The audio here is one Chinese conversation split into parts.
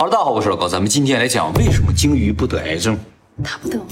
好了，大家好，我是老高，咱们今天来讲为什么鲸鱼不得癌症。它不得吗？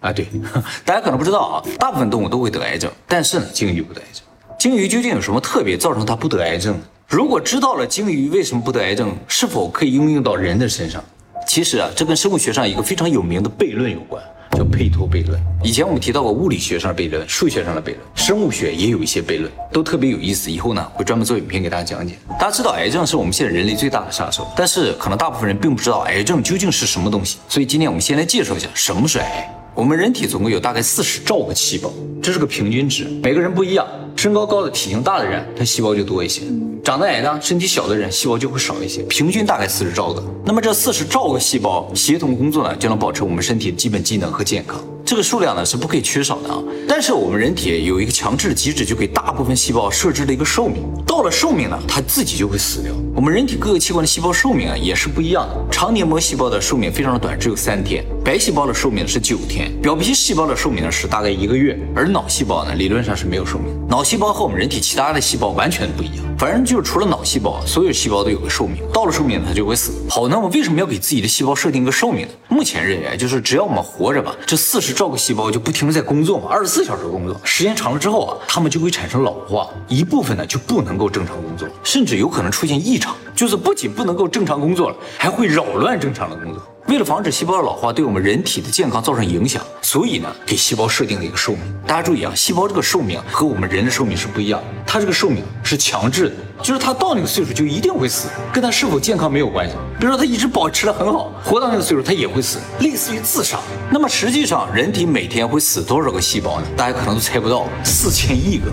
啊，对，大家可能不知道啊，大部分动物都会得癌症，但是呢，鲸鱼不得癌症。鲸鱼究竟有什么特别造成它不得癌症？如果知道了鲸鱼为什么不得癌症，是否可以应用到人的身上？其实啊，这跟生物学上一个非常有名的悖论有关。叫配托悖论。以前我们提到过物理学上的悖论、数学上的悖论，生物学也有一些悖论，都特别有意思。以后呢，会专门做影片给大家讲解。大家知道癌症是我们现在人类最大的杀手，但是可能大部分人并不知道癌症究竟是什么东西。所以今天我们先来介绍一下什么是癌。我们人体总共有大概四十兆个细胞，这是个平均值，每个人不一样。身高高的、体型大的人，他细胞就多一些；长得矮的、身体小的人，细胞就会少一些。平均大概四十兆个。那么这四十兆个细胞协同工作呢，就能保持我们身体的基本机能和健康。这个数量呢是不可以缺少的啊，但是我们人体有一个强制的机制，就给大部分细胞设置了一个寿命。到了寿命呢，它自己就会死掉。我们人体各个器官的细胞寿命啊也是不一样的。肠黏膜细胞的寿命非常的短，只有三天；白细胞的寿命是九天；表皮细胞的寿命呢是大概一个月；而脑细胞呢理论上是没有寿命。脑细胞和我们人体其他的细胞完全不一样，反正就是除了脑细胞，所有细胞都有个寿命，到了寿命它就会死。好，那么为什么要给自己的细胞设定一个寿命呢？目前认为就是只要我们活着吧，这四十兆个细胞就不停。的在工作嘛，二十四小时工作，时间长了之后啊，它们就会产生老化，一部分呢就不能够正常工作，甚至有可能出现异就是不仅不能够正常工作了，还会扰乱正常的工作。为了防止细胞的老化对我们人体的健康造成影响，所以呢，给细胞设定了一个寿命。大家注意啊，细胞这个寿命和我们人的寿命是不一样，它这个寿命是强制的，就是它到那个岁数就一定会死，跟它是否健康没有关系。比如说它一直保持的很好，活到那个岁数它也会死，类似于自杀。那么实际上人体每天会死多少个细胞呢？大家可能都猜不到，四千亿个。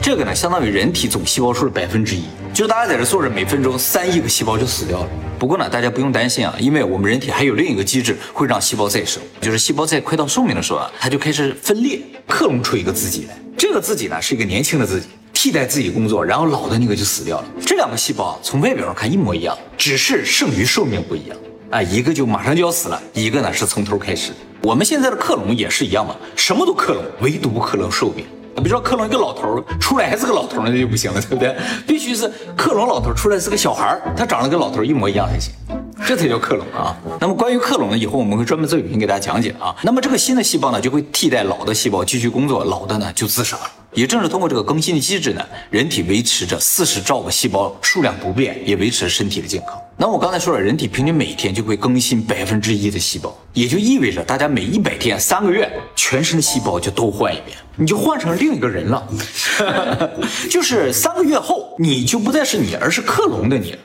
这个呢，相当于人体总细胞数的百分之一。就是大家在这坐着，每分钟三亿个细胞就死掉了。不过呢，大家不用担心啊，因为我们人体还有另一个机制会让细胞再生，就是细胞在快到寿命的时候啊，它就开始分裂，克隆出一个自己来。这个自己呢，是一个年轻的自己，替代自己工作，然后老的那个就死掉了。这两个细胞啊从外表上看一模一样，只是剩余寿命不一样。啊，一个就马上就要死了，一个呢是从头开始。我们现在的克隆也是一样嘛，什么都克隆，唯独克隆寿命。比如说克隆一个老头出来还是个老头那就不行了，对不对？必须是克隆老头出来是个小孩他长得跟老头一模一样才行，这才叫克隆啊。那么关于克隆呢，以后我们会专门做视频给大家讲解啊。那么这个新的细胞呢，就会替代老的细胞继续工作，老的呢就自杀了。也正是通过这个更新的机制呢，人体维持着四十兆个细胞数量不变，也维持着身体的健康。那我刚才说了，人体平均每天就会更新百分之一的细胞，也就意味着大家每一百天、三个月，全身的细胞就都换一遍，你就换成另一个人了。就是三个月后，你就不再是你，而是克隆的你。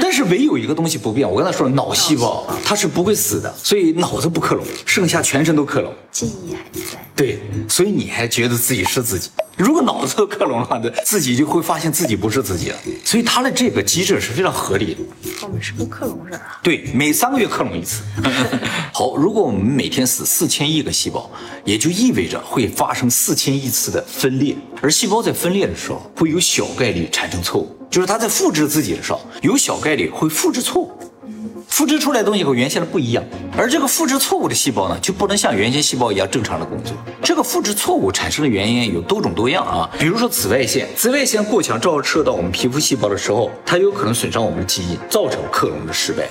但是唯有一个东西不变，我刚才说了，脑细胞它是不会死的，所以脑子不克隆，剩下全身都克隆，记忆还在。对，所以你还觉得自己是自己。如果脑子都克隆了，自己就会发现自己不是自己了。所以它的这个机制是非常合理的。我们是个克隆人啊。对，每三个月克隆一次。好，如果我们每天死四千亿个细胞，也就意味着会发生四千亿次的分裂。而细胞在分裂的时候，会有小概率产生错误，就是它在复制自己的时候，有小概率会复制错误。复制出来的东西和原先的不一样，而这个复制错误的细胞呢，就不能像原先细胞一样正常的工作。这个复制错误产生的原因有多种多样啊，比如说紫外线，紫外线过强照射到我们皮肤细胞的时候，它有可能损伤我们的基因，造成克隆的失败。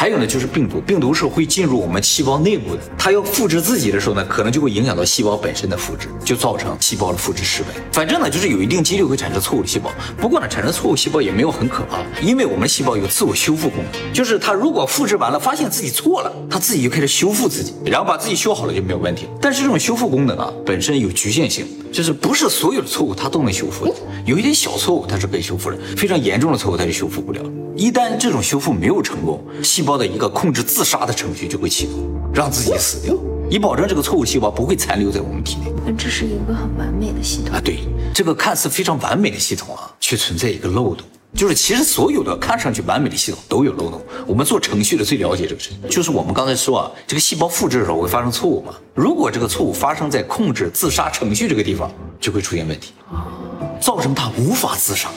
还有呢，就是病毒，病毒是会进入我们细胞内部的，它要复制自己的时候呢，可能就会影响到细胞本身的复制，就造成细胞的复制失败。反正呢，就是有一定几率会产生错误的细胞。不过呢，产生错误细胞也没有很可怕，因为我们细胞有自我修复功能，就是它如果复制完了，发现自己错了，它自己就开始修复自己，然后把自己修好了就没有问题。但是这种修复功能啊，本身有局限性，就是不是所有的错误它都能修复的，有一点小错误它是可以修复的，非常严重的错误它就修复不了。一旦这种修复没有成功，细胞的一个控制自杀的程序就会启动，让自己死掉，以保证这个错误细胞不会残留在我们体内。那这是一个很完美的系统啊！对，这个看似非常完美的系统啊，却存在一个漏洞，就是其实所有的看上去完美的系统都有漏洞。我们做程序的最了解这个事情，就是我们刚才说啊，这个细胞复制的时候会发生错误嘛？如果这个错误发生在控制自杀程序这个地方，就会出现问题。造成它无法自杀，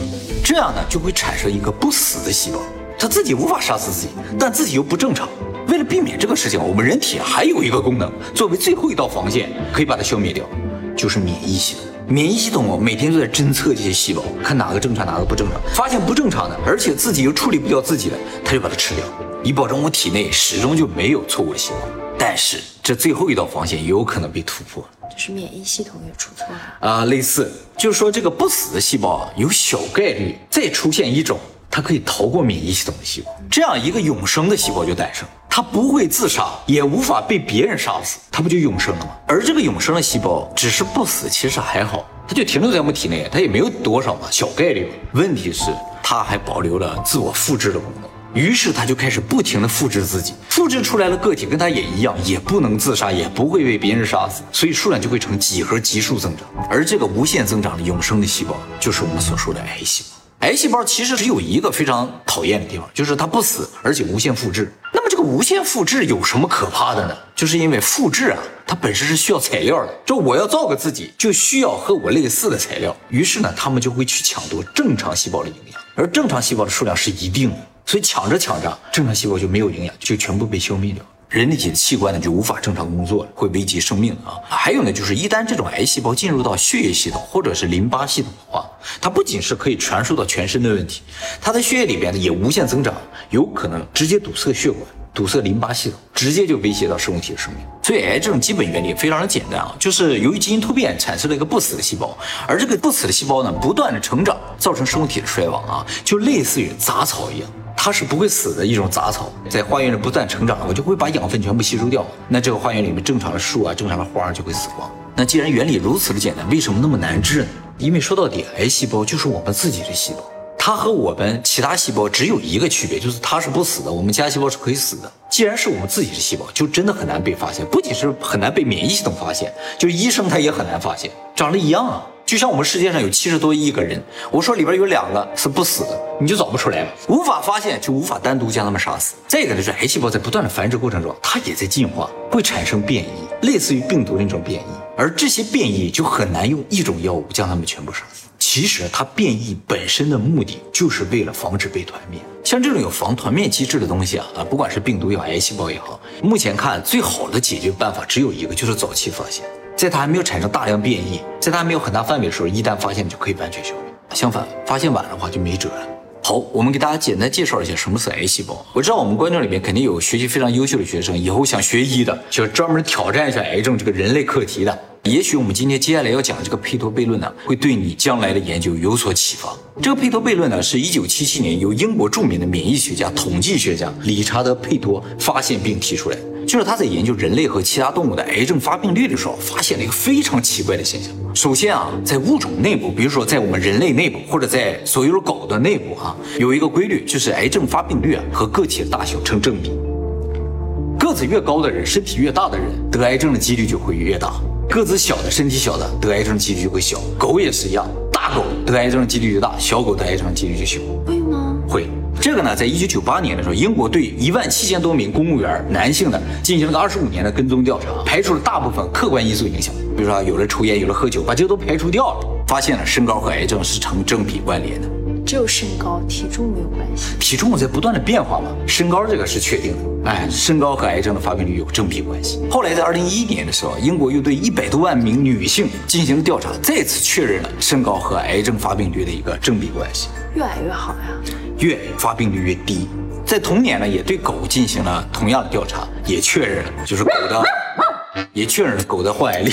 这样呢就会产生一个不死的细胞，它自己无法杀死自己，但自己又不正常。为了避免这个事情，我们人体还有一个功能，作为最后一道防线，可以把它消灭掉，就是免疫系统。免疫系统每天都在侦测这些细胞，看哪个正常，哪个不正常。发现不正常的，而且自己又处理不掉自己的，它就把它吃掉。以保证我体内始终就没有错误的细胞。但是这最后一道防线有可能被突破就是免疫系统也出错了。啊，类似就是说这个不死的细胞啊，有小概率再出现一种它可以逃过免疫系统的细胞，这样一个永生的细胞就诞生。它不会自杀，也无法被别人杀死，它不就永生了吗？而这个永生的细胞只是不死，其实还好，它就停留在我们体内，它也没有多少嘛，小概率。问题是它还保留了自我复制的功能。于是他就开始不停的复制自己，复制出来的个体跟他也一样，也不能自杀，也不会被别人杀死，所以数量就会呈几何级数增长。而这个无限增长的永生的细胞，就是我们所说的癌细胞。癌细胞其实只有一个非常讨厌的地方，就是它不死，而且无限复制。那无限复制有什么可怕的呢？就是因为复制啊，它本身是需要材料的，就我要造个自己，就需要和我类似的材料。于是呢，他们就会去抢夺正常细胞的营养，而正常细胞的数量是一定的。所以抢着抢着，正常细胞就没有营养，就全部被消灭掉。人体的器官呢就无法正常工作了，会危及生命啊。还有呢，就是一旦这种癌细胞进入到血液系统或者是淋巴系统的话，它不仅是可以传输到全身的问题，它在血液里边呢也无限增长，有可能直接堵塞血管。堵塞淋巴系统，直接就威胁到生物体的生命。所以癌症基本原理非常的简单啊，就是由于基因突变产生了一个不死的细胞，而这个不死的细胞呢，不断的成长，造成生物体的衰亡啊，就类似于杂草一样，它是不会死的一种杂草，在花园里不断成长，我就会把养分全部吸收掉。那这个花园里面正常的树啊，正常的花就会死光。那既然原理如此的简单，为什么那么难治呢？因为说到底，癌细胞就是我们自己的细胞。它和我们其他细胞只有一个区别，就是它是不死的，我们其他细胞是可以死的。既然是我们自己的细胞，就真的很难被发现，不仅是很难被免疫系统发现，就医生他也很难发现。长得一样啊，就像我们世界上有七十多亿个人，我说里边有两个是不死的，你就找不出来了，无法发现就无法单独将他们杀死。再一个就是癌细胞在不断的繁殖过程中，它也在进化，会产生变异，类似于病毒那种变异，而这些变异就很难用一种药物将它们全部杀死。其实它变异本身的目的就是为了防止被团灭。像这种有防团灭机制的东西啊啊，不管是病毒也好，癌细胞也好，目前看最好的解决办法只有一个，就是早期发现，在它还没有产生大量变异，在它没有很大范围的时候，一旦发现就可以完全消灭。相反，发现晚的话就没辙了。好，我们给大家简单介绍一下什么是癌细胞。我知道我们观众里面肯定有学习非常优秀的学生，以后想学医的，想专门挑战一下癌症这个人类课题的。也许我们今天接下来要讲的这个佩托悖论呢，会对你将来的研究有所启发。这个佩托悖论呢，是一九七七年由英国著名的免疫学家、统计学家理查德·佩托发现并提出来。就是他在研究人类和其他动物的癌症发病率的时候，发现了一个非常奇怪的现象。首先啊，在物种内部，比如说在我们人类内部，或者在所有的狗的内部啊，有一个规律，就是癌症发病率啊和个体的大小成正比。个子越高的人，身体越大的人，得癌症的几率就会越大；个子小的、身体小的，得癌症几率就会小。狗也是一样，大狗得癌症的几率就大，小狗得癌症的几率就小。会吗？会。这个呢，在一九九八年的时候，英国对一万七千多名公务员男性呢进行了个二十五年的跟踪调查，排除了大部分客观因素影响，比如说有了抽烟，有了喝酒，把这个都排除掉了，发现了身高和癌症是成正比关联的。只有身高，体重没有关系。体重在不断的变化嘛，身高这个是确定的。哎，身高和癌症的发病率有正比关系。后来在二零一一年的时候，英国又对一百多万名女性进行了调查，再次确认了身高和癌症发病率的一个正比关系。越矮越好呀。越发病率越低。在同年呢，也对狗进行了同样的调查，也确认了，就是狗的，也确认了狗的患癌率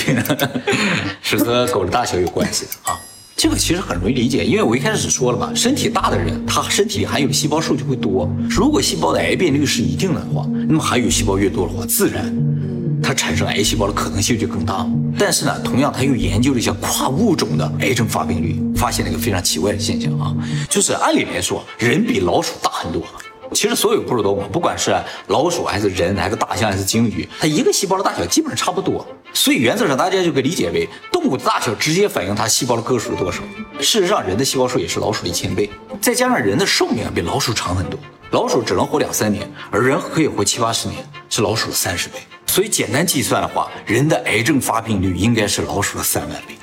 是和狗的大小有关系的啊。这个其实很容易理解，因为我一开始说了嘛，身体大的人，他身体里含有细胞数就会多。如果细胞的癌变率是一定的话，那么含有细胞越多的话，自然 它产生癌细胞的可能性就更大。但是呢，同样他又研究了一下跨物种的癌症发病率，发现了一个非常奇怪的现象啊，就是按理来说，人比老鼠大很多。其实所有哺乳动物，不管是老鼠还是人，还是大象还是鲸鱼，它一个细胞的大小基本上差不多。所以原则上大家就可以理解为，动物的大小直接反映它细胞的个数是多少。事实上，人的细胞数也是老鼠的一千倍，再加上人的寿命比老鼠长很多，老鼠只能活两三年，而人可以活七八十年，是老鼠的三十倍。所以简单计算的话，人的癌症发病率应该是老鼠的三万倍。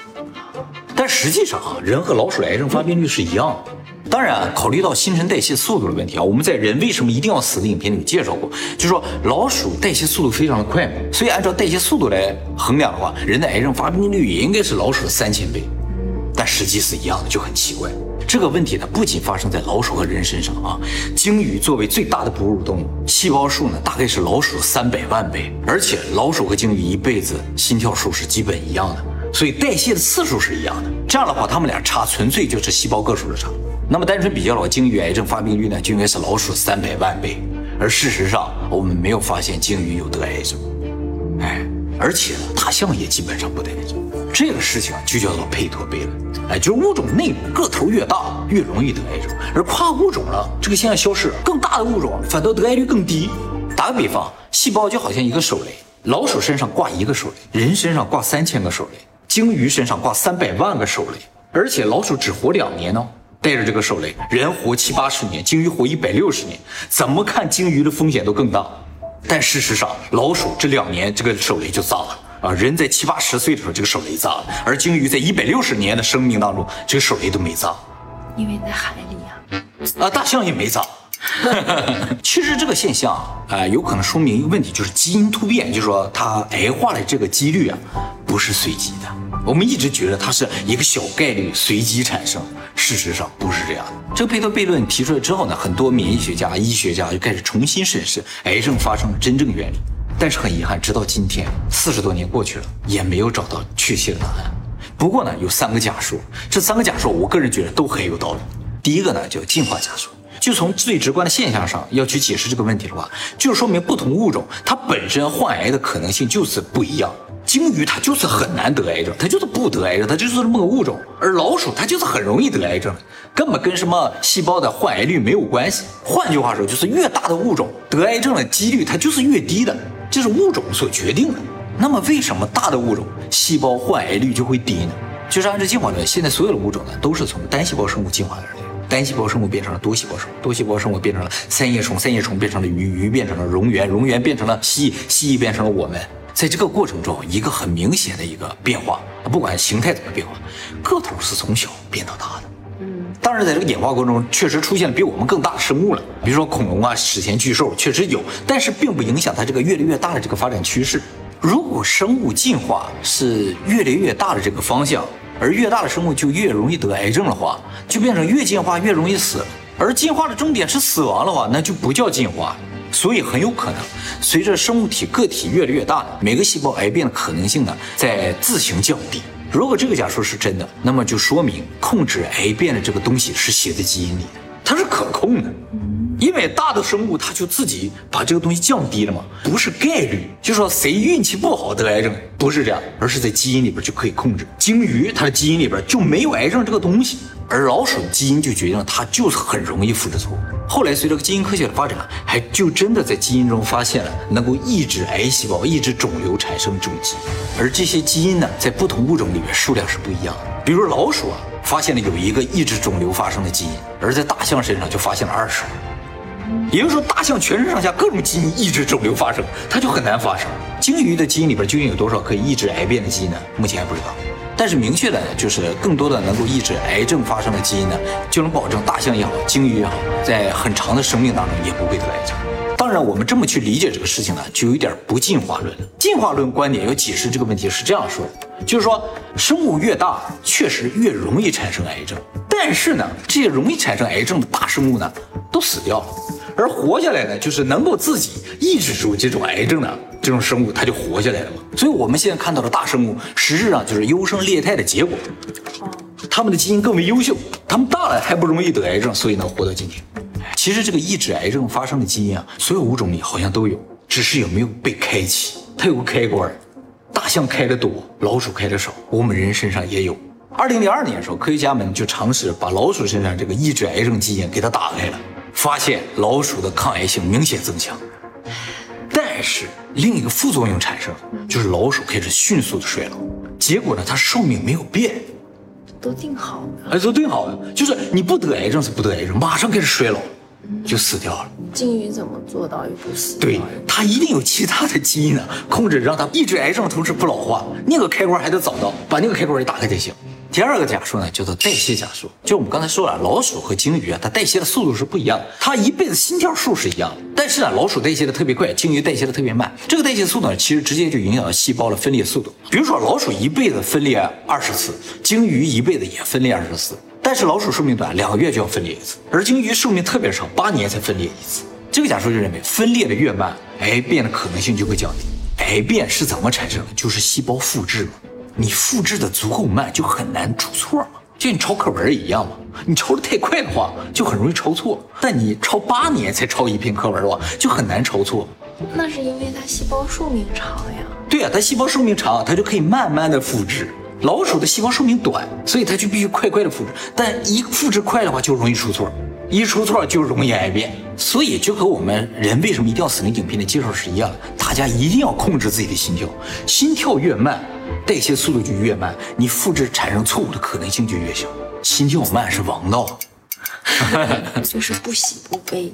但实际上啊，人和老鼠的癌症发病率是一样的。当然，考虑到新陈代谢速度的问题啊，我们在人为什么一定要死的影片里介绍过，就说老鼠代谢速度非常的快嘛，所以按照代谢速度来衡量的话，人的癌症发病率也应该是老鼠的三千倍，但实际是一样的，就很奇怪。这个问题呢，不仅发生在老鼠和人身上啊，鲸鱼作为最大的哺乳动物，细胞数呢大概是老鼠三百万倍，而且老鼠和鲸鱼一辈子心跳数是基本一样的，所以代谢的次数是一样的。这样的话，它们俩差纯粹就是细胞个数的差。那么单纯比较的话，鲸鱼癌症发病率呢就应该是老鼠三百万倍，而事实上我们没有发现鲸鱼有得癌症，哎，而且呢，大象也基本上不得癌症。这个事情，就叫做佩托悖论，哎，就是物种内部个头越大，越容易得癌症，而跨物种了，这个现象消失，更大的物种反倒得癌率更低。打个比方，细胞就好像一个手雷，老鼠身上挂一个手雷，人身上挂三千个手雷，鲸鱼身上挂三百万个手雷，而且老鼠只活两年呢，带着这个手雷，人活七八十年，鲸鱼活一百六十年，怎么看鲸鱼的风险都更大。但事实上，老鼠这两年这个手雷就炸了。啊，人在七八十岁的时候，这个手雷炸了；而鲸鱼在一百六十年的生命当中，这个手雷都没炸。因为在海里呀。啊，大象也没炸。其实这个现象啊，有可能说明一个问题，就是基因突变，就是说它癌化的这个几率啊，不是随机的。我们一直觉得它是一个小概率随机产生，事实上不是这样的。这个佩托悖论提出来之后呢，很多免疫学家、医学家就开始重新审视癌症发生的真正原理。但是很遗憾，直到今天，四十多年过去了，也没有找到确切的答案。不过呢，有三个假说，这三个假说，我个人觉得都很有道理。第一个呢，叫进化假说，就从最直观的现象上要去解释这个问题的话，就说明不同物种它本身患癌的可能性就是不一样。鲸鱼它就是很难得癌症，它就是不得癌症，它就是这么个物种。而老鼠它就是很容易得癌症，根本跟什么细胞的患癌率没有关系。换句话说，就是越大的物种得癌症的几率它就是越低的。这是物种所决定的。那么，为什么大的物种细胞患癌率就会低呢？就是按照进化论，现在所有的物种呢，都是从单细胞生物进化而来。单细胞生物变成了多细胞生物，多细胞生物变成了三叶虫，三叶虫变成了鱼，鱼变成了蝾螈，蝾螈变成了蜥蜴，蜥蜴变成了我们。在这个过程中，一个很明显的一个变化，不管形态怎么变化，个头是从小变到大的。当然，在这个演化过程中，确实出现了比我们更大的生物了，比如说恐龙啊、史前巨兽，确实有，但是并不影响它这个越来越大的这个发展趋势。如果生物进化是越来越大的这个方向，而越大的生物就越容易得癌症的话，就变成越进化越容易死。而进化的终点是死亡的话，那就不叫进化。所以很有可能，随着生物体个体越来越大，每个细胞癌变的可能性呢，在自行降低。如果这个假说是真的，那么就说明控制癌变的这个东西是写在基因里的，它是可控的。因为大的生物它就自己把这个东西降低了嘛，不是概率，就说谁运气不好得癌症，不是这样，而是在基因里边就可以控制。鲸鱼它的基因里边就没有癌症这个东西，而老鼠基因就决定了它就是很容易复制错误。后来随着基因科学的发展，还就真的在基因中发现了能够抑制癌细胞、抑制肿瘤产生这种基，而这些基因呢，在不同物种里面数量是不一样的。比如老鼠啊，发现了有一个抑制肿瘤发生的基因，而在大象身上就发现了二十个。也就是说，大象全身上下各种基因抑制肿瘤发生，它就很难发生。鲸鱼的基因里边究竟有多少可以抑制癌变的基因呢？目前还不知道。但是明确的呢就是更多的能够抑制癌症发生的基因呢，就能保证大象也好，鲸鱼也好，在很长的生命当中也不会得癌症。当然，我们这么去理解这个事情呢，就有点不进化论了。进化论观点要解释这个问题是这样说的，就是说生物越大，确实越容易产生癌症。但是呢，这些容易产生癌症的大生物呢，都死掉了，而活下来呢，就是能够自己抑制住这种癌症的。这种生物它就活下来了嘛，所以我们现在看到的大生物，实质上就是优胜劣汰的结果。他们的基因更为优秀，他们大了还不容易得癌症，所以能活到今天。其实这个抑制癌症发生的基因啊，所有物种里好像都有，只是有没有被开启。它有个开关，大象开的多，老鼠开的少。我们人身上也有。二零零二年的时候，科学家们就尝试把老鼠身上这个抑制癌症基因给它打开了，发现老鼠的抗癌性明显增强。但是另一个副作用产生，就是老鼠开始迅速的衰老。结果呢，它寿命没有变，都定好了。哎，都定好了，就是你不得癌症是不得癌症，马上开始衰老，就死掉了。鲸鱼怎么做到又不死？对，它一定有其他的基因呢，控制让它抑制癌症的同时不老化。那个开关还得找到，把那个开关一打开才行。第二个假说呢，叫做代谢假说。就我们刚才说了，老鼠和鲸鱼啊，它代谢的速度是不一样的。它一辈子心跳数是一样的，但是呢，老鼠代谢的特别快，鲸鱼代谢的特别慢。这个代谢速度呢，其实直接就影响了细胞的分裂速度。比如说，老鼠一辈子分裂二十次，鲸鱼一辈子也分裂二十次。但是老鼠寿命短，两个月就要分裂一次，而鲸鱼寿命特别长，八年才分裂一次。这个假说就认为，分裂的越慢，癌变的可能性就会降低。癌变是怎么产生的？就是细胞复制嘛。你复制的足够慢，就很难出错嘛。就你抄课文一样嘛，你抄的太快的话，就很容易抄错。但你抄八年才抄一篇课文的话，就很难抄错。那是因为它细胞寿命长呀。对呀，它细胞寿命长，它就可以慢慢的复制。老鼠的细胞寿命短，所以它就必须快快的复制。但一复制快的话，就容易出错，一出错就容易癌变。所以就和我们人为什么一定要死灵影片的介绍是一样的，大家一定要控制自己的心跳，心跳越慢。代谢速度就越慢，你复制产生错误的可能性就越小。心跳慢是王道，就是不喜不悲。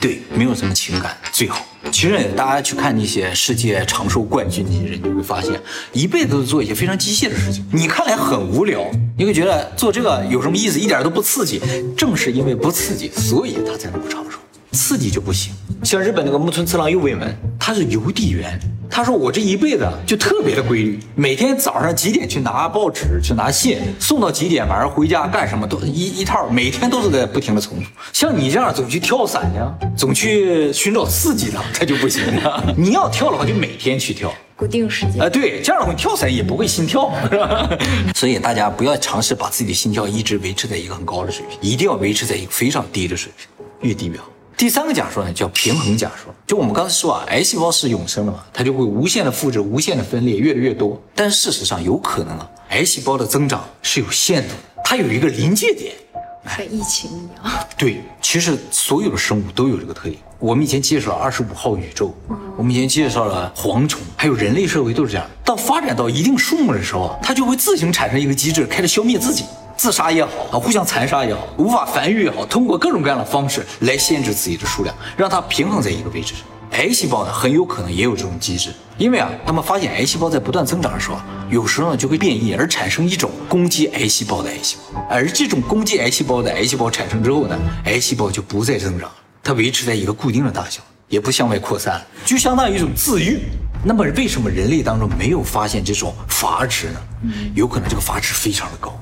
对，没有什么情感最好。其实大家去看那些世界长寿冠军那些人，你会发现一辈子都做一些非常机械的事情。你看来很无聊，你会觉得做这个有什么意思？一点都不刺激。正是因为不刺激，所以他才能够长寿。刺激就不行。像日本那个木村次郎右卫门，他是邮递员。他说：“我这一辈子就特别的规律，每天早上几点去拿报纸，去拿信，送到几点，晚上回家干什么，都一一套，每天都是在不停的重复。像你这样总去跳伞呀，总去寻找刺激的，他就不行了。你要跳的话，就每天去跳，固定时间。啊，对，这样的话跳伞也不会心跳，是吧？所以大家不要尝试把自己的心跳一直维持在一个很高的水平，一定要维持在一个非常低的水平，越低越好。”第三个假说呢，叫平衡假说。就我们刚才说啊，癌细胞是永生的嘛，它就会无限的复制、无限的分裂，越来越多。但事实上，有可能啊，癌细胞的增长是有限度的，它有一个临界点，和疫情一样。对，其实所有的生物都有这个特点。我们以前介绍了二十五号宇宙，我们以前介绍了蝗虫，还有人类社会都是这样。到发展到一定数目的时候，它就会自行产生一个机制，开始消灭自己。自杀也好啊，互相残杀也好，无法繁育也好，通过各种各样的方式来限制自己的数量，让它平衡在一个位置上。癌细胞呢，很有可能也有这种机制，因为啊，他们发现癌细胞在不断增长的时候，有时候呢就会变异，而产生一种攻击癌细胞的癌细胞，而这种攻击癌细胞的癌细胞产生之后呢，癌细胞就不再增长，它维持在一个固定的大小，也不向外扩散，就相当于一种自愈。那么为什么人类当中没有发现这种阀值呢？有可能这个阀值非常的高。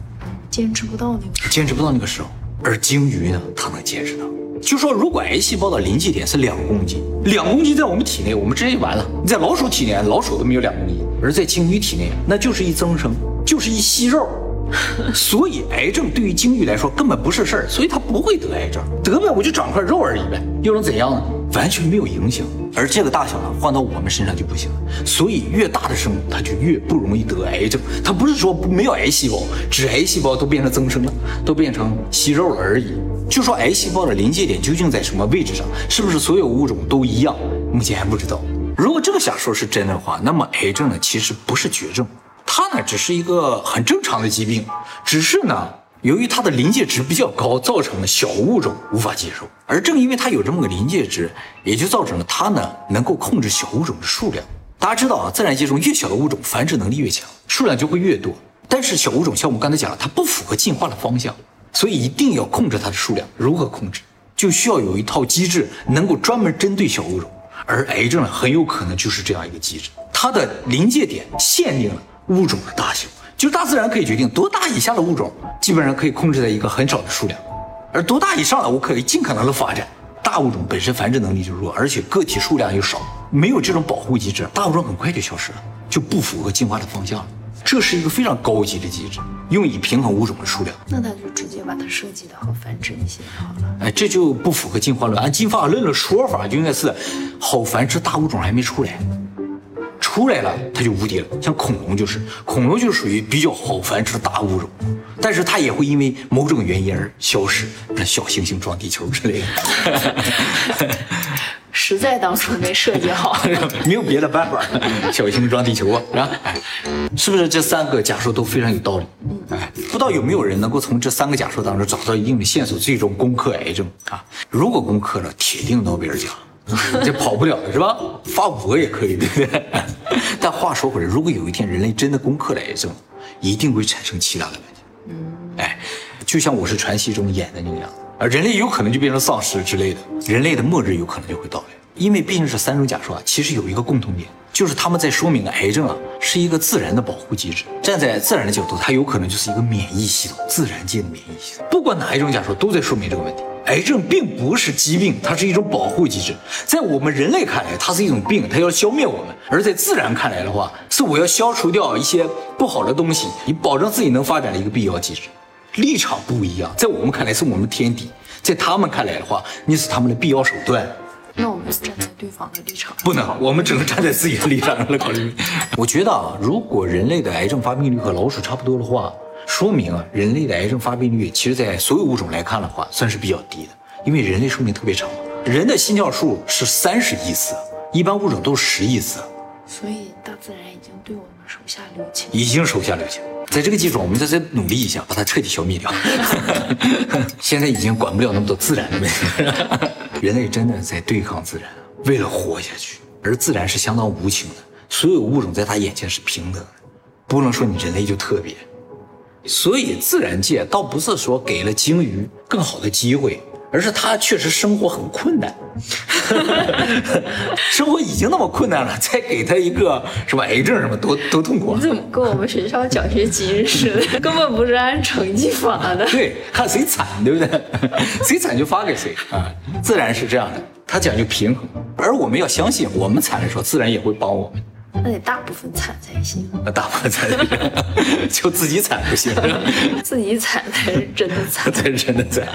坚持不到那个，坚持不到那个时候，而鲸鱼呢，它能坚持到。就说如果癌细胞的临界点是两公斤，两公斤在我们体内，我们直接就完了。你在老鼠体内，老鼠都没有两公斤，而在鲸鱼体内，那就是一增生，就是一息肉。所以癌症对于鲸鱼来说根本不是事儿，所以它不会得癌症，得呗，我就长块肉而已呗，又能怎样呢？完全没有影响。而这个大小呢，换到我们身上就不行了。所以越大的生物，它就越不容易得癌症。它不是说没有癌细胞，只癌细胞都变成增生了，都变成息肉了而已。就说癌细胞的临界点究竟在什么位置上，是不是所有物种都一样？目前还不知道。如果这个假说是真的话，那么癌症呢，其实不是绝症。它呢，只是一个很正常的疾病，只是呢，由于它的临界值比较高，造成了小物种无法接受。而正因为它有这么个临界值，也就造成了它呢能够控制小物种的数量。大家知道啊，自然界中越小的物种繁殖能力越强，数量就会越多。但是小物种像我们刚才讲了，它不符合进化的方向，所以一定要控制它的数量。如何控制？就需要有一套机制能够专门针对小物种。而癌症呢，很有可能就是这样一个机制，它的临界点限定了。物种的大小，就是大自然可以决定多大以下的物种，基本上可以控制在一个很少的数量，而多大以上的，我可以尽可能的发展。大物种本身繁殖能力就弱，而且个体数量又少，没有这种保护机制，大物种很快就消失了，就不符合进化的方向了。这是一个非常高级的机制，用以平衡物种的数量。那它就直接把它设计的好繁殖一些好了。哎，这就不符合进化论。按进化论的说法，就应该是好繁殖大物种还没出来。出来了，它就无敌了。像恐龙就是，恐龙就属于比较好繁殖的大物种，但是它也会因为某种原因而消失，那小行星撞地球之类的。实在当初没设计好，没有别的办法，小行星撞地球啊，是吧？是不是这三个假说都非常有道理？哎，不知道有没有人能够从这三个假说当中找到一定的线索，最终攻克癌症啊？如果攻克了，铁定诺贝尔奖。这跑不了了是吧？发五个也可以，对不对？但话说回来，如果有一天人类真的攻克了癌症，一定会产生其他的问题。嗯，哎，就像《我是传奇》中演的那个样子，而，人类有可能就变成丧尸之类的，人类的末日有可能就会到来。因为毕竟是三种假说啊，其实有一个共同点。就是他们在说明癌症啊是一个自然的保护机制。站在自然的角度，它有可能就是一个免疫系统，自然界的免疫系统。不管哪一种假说，都在说明这个问题。癌症并不是疾病，它是一种保护机制。在我们人类看来，它是一种病，它要消灭我们；而在自然看来的话，是我要消除掉一些不好的东西，以保证自己能发展的一个必要机制。立场不一样，在我们看来是我们天敌，在他们看来的话，你是他们的必要手段。那我们站在对方的立场，不能，我们只能站在自己的立场上来考虑。我觉得啊，如果人类的癌症发病率和老鼠差不多的话，说明啊，人类的癌症发病率其实，在所有物种来看的话，算是比较低的。因为人类寿命特别长，人的心跳数是三十亿次，一般物种都是十亿次。所以大自然已经对我们手下留情，已经手下留情。在这个基础上，我们再再努力一下，把它彻底消灭掉。现在已经管不了那么多自然的问题，人类真的在对抗自然，为了活下去。而自然是相当无情的，所有物种在它眼前是平等的，不能说你人类就特别。所以自然界倒不是说给了鲸鱼更好的机会。而是他确实生活很困难，生活已经那么困难了，再给他一个什么癌症什么，多多痛苦。你怎么跟我们学校奖学金似的？根本不是按成绩发的。对，看谁惨，对不对？谁惨就发给谁啊，自然是这样的，他讲究平衡。而我们要相信，我们惨的时候，自然也会帮我们。那得大部分惨才行。那大部分惨，就自己惨不行。自己惨才是真的惨，才是真的惨。